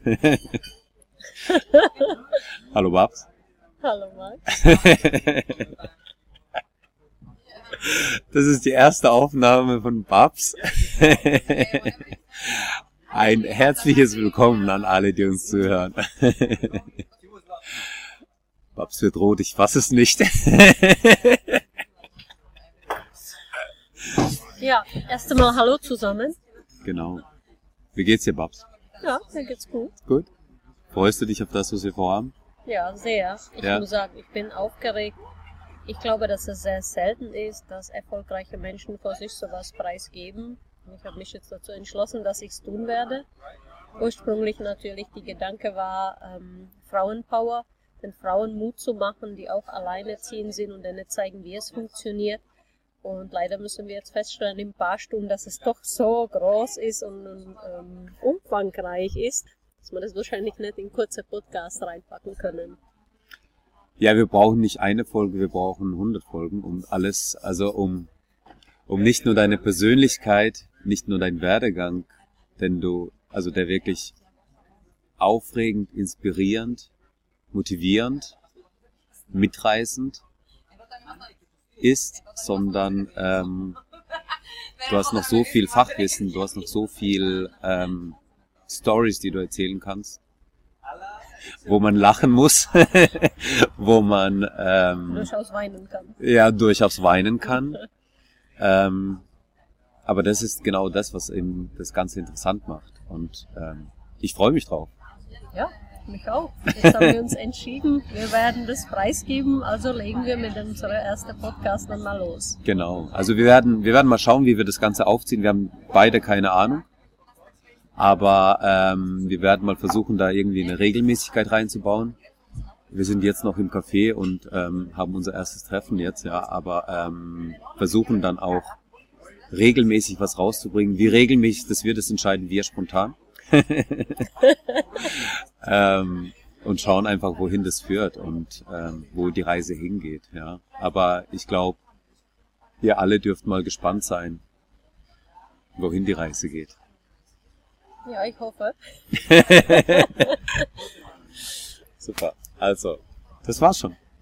Hallo Babs. Hallo Max. Das ist die erste Aufnahme von Babs. Ein herzliches Willkommen an alle, die uns zuhören. Babs wird rot, ich fasse es nicht. Ja, erst einmal Hallo zusammen. Genau. Wie geht's dir, Babs? Ja, mir geht's gut. Gut? Freust du dich auf das, was wir vorhaben? Ja, sehr. Ich Ja. muss sagen, ich bin aufgeregt. Ich glaube, dass es sehr selten ist, dass erfolgreiche Menschen vor sich sowas preisgeben. Und Ich habe mich jetzt dazu entschlossen, dass ich es tun werde. Ursprünglich natürlich die Gedanke war, ähm, Frauenpower, den Frauen Mut zu machen, die auch alleinerziehend sind und denen zeigen, wie es funktioniert. Und leider müssen wir jetzt feststellen in ein paar Stunden, dass es doch so groß ist und, ähm, umfangreich ist, dass wir das wahrscheinlich nicht in kurze Podcasts reinpacken können. Ja, wir brauchen nicht eine Folge, wir brauchen 100 Folgen, um alles, also um, um nicht nur deine Persönlichkeit, nicht nur deinen Werdegang, denn du, also der wirklich aufregend, inspirierend, motivierend, mitreißend ist, sondern ähm, du hast noch so viel Fachwissen, du hast noch so viel ähm, Stories, die du erzählen kannst, wo man lachen muss, wo man ähm, Durchaus weinen kann. ja durchaus weinen kann. Ähm, aber das ist genau das, was eben das Ganze interessant macht. Und ähm, ich freue mich drauf. Ja, mich auch. Jetzt haben wir uns entschieden, wir werden das preisgeben, also legen wir mit unserem ersten Podcast dann mal los. Genau. Also wir werden, wir werden mal schauen, wie wir das Ganze aufziehen. Wir haben beide keine Ahnung. Aber ähm, wir werden mal versuchen, da irgendwie eine Regelmäßigkeit reinzubauen. Wir sind jetzt noch im Café und ähm, haben unser erstes Treffen jetzt, ja, aber ähm, versuchen dann auch regelmäßig was rauszubringen. Wie regelmäßig das wird, das entscheiden wir spontan. ähm, und schauen einfach, wohin das führt und ähm, wo die Reise hingeht. Ja. Aber ich glaube, ihr alle dürft mal gespannt sein, wohin die Reise geht. Ja, ich hoffe. Super. Also, das war's schon.